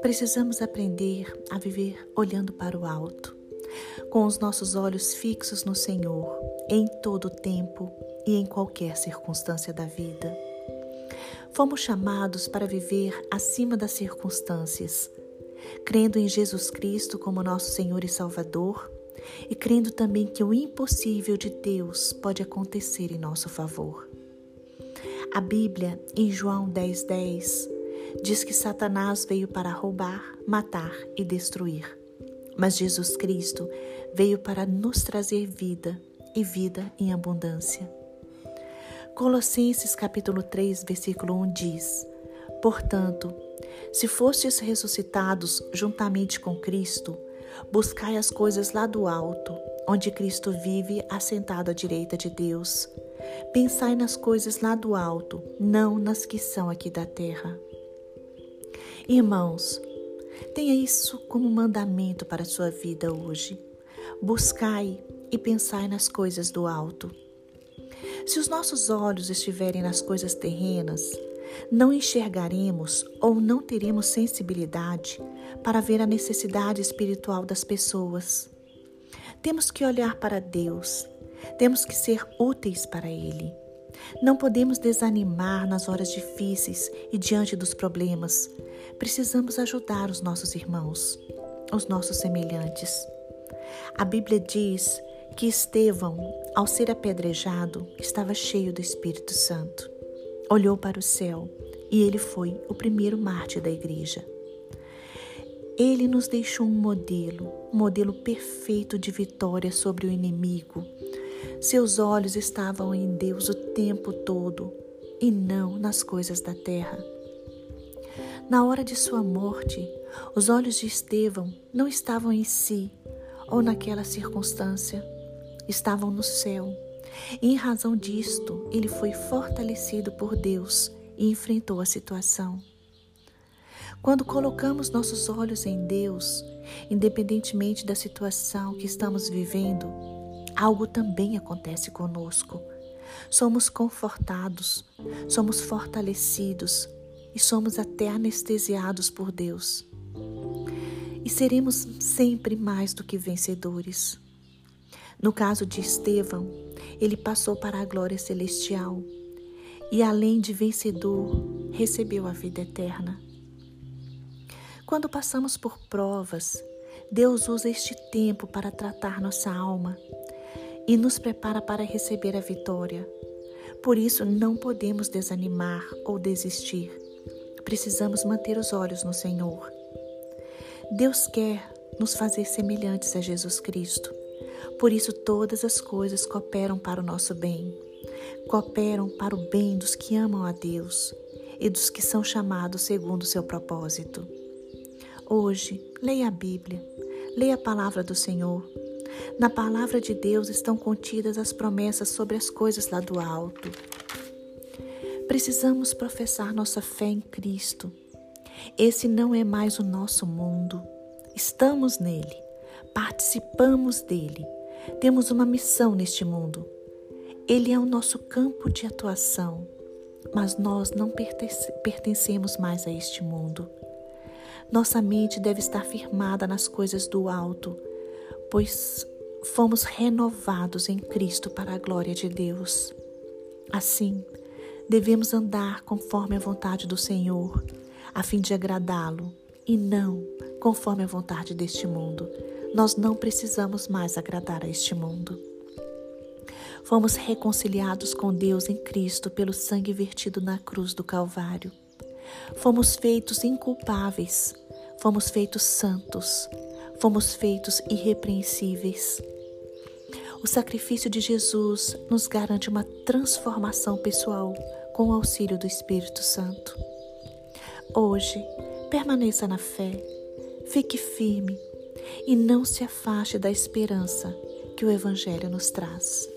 Precisamos aprender a viver olhando para o alto, com os nossos olhos fixos no Senhor, em todo o tempo e em qualquer circunstância da vida. Fomos chamados para viver acima das circunstâncias, crendo em Jesus Cristo como nosso Senhor e Salvador e crendo também que o impossível de Deus pode acontecer em nosso favor. A Bíblia, em João 10,10, 10, diz que Satanás veio para roubar, matar e destruir. Mas Jesus Cristo veio para nos trazer vida e vida em abundância. Colossenses capítulo 3, versículo 1 diz: Portanto, se fostes ressuscitados juntamente com Cristo, buscai as coisas lá do alto, onde Cristo vive assentado à direita de Deus. Pensai nas coisas lá do alto, não nas que são aqui da terra. Irmãos, tenha isso como mandamento para a sua vida hoje. Buscai e pensai nas coisas do alto. Se os nossos olhos estiverem nas coisas terrenas, não enxergaremos ou não teremos sensibilidade para ver a necessidade espiritual das pessoas. Temos que olhar para Deus, temos que ser úteis para Ele. Não podemos desanimar nas horas difíceis e diante dos problemas. Precisamos ajudar os nossos irmãos, os nossos semelhantes. A Bíblia diz que Estevão, ao ser apedrejado, estava cheio do Espírito Santo. Olhou para o céu e ele foi o primeiro mártir da igreja. Ele nos deixou um modelo, um modelo perfeito de vitória sobre o inimigo, seus olhos estavam em Deus o tempo todo e não nas coisas da terra. Na hora de sua morte, os olhos de Estevão não estavam em si ou naquela circunstância, estavam no céu. E em razão disto, ele foi fortalecido por Deus e enfrentou a situação. Quando colocamos nossos olhos em Deus, independentemente da situação que estamos vivendo, algo também acontece conosco. Somos confortados, somos fortalecidos e somos até anestesiados por Deus. E seremos sempre mais do que vencedores. No caso de Estevão, ele passou para a glória celestial e, além de vencedor, recebeu a vida eterna. Quando passamos por provas, Deus usa este tempo para tratar nossa alma e nos prepara para receber a vitória. Por isso, não podemos desanimar ou desistir. Precisamos manter os olhos no Senhor. Deus quer nos fazer semelhantes a Jesus Cristo. Por isso, todas as coisas cooperam para o nosso bem. Cooperam para o bem dos que amam a Deus e dos que são chamados segundo o seu propósito. Hoje, leia a Bíblia, leia a palavra do Senhor na palavra de Deus estão contidas as promessas sobre as coisas lá do alto. Precisamos professar nossa fé em Cristo. Esse não é mais o nosso mundo. Estamos nele, participamos dele, temos uma missão neste mundo. Ele é o nosso campo de atuação, mas nós não pertencemos mais a este mundo. Nossa mente deve estar firmada nas coisas do alto, pois fomos renovados em Cristo para a glória de Deus. Assim, devemos andar conforme a vontade do Senhor, a fim de agradá-lo, e não conforme a vontade deste mundo. Nós não precisamos mais agradar a este mundo. Fomos reconciliados com Deus em Cristo pelo sangue vertido na cruz do Calvário. Fomos feitos inculpáveis, fomos feitos santos, fomos feitos irrepreensíveis. O sacrifício de Jesus nos garante uma transformação pessoal com o auxílio do Espírito Santo. Hoje, permaneça na fé, fique firme e não se afaste da esperança que o Evangelho nos traz.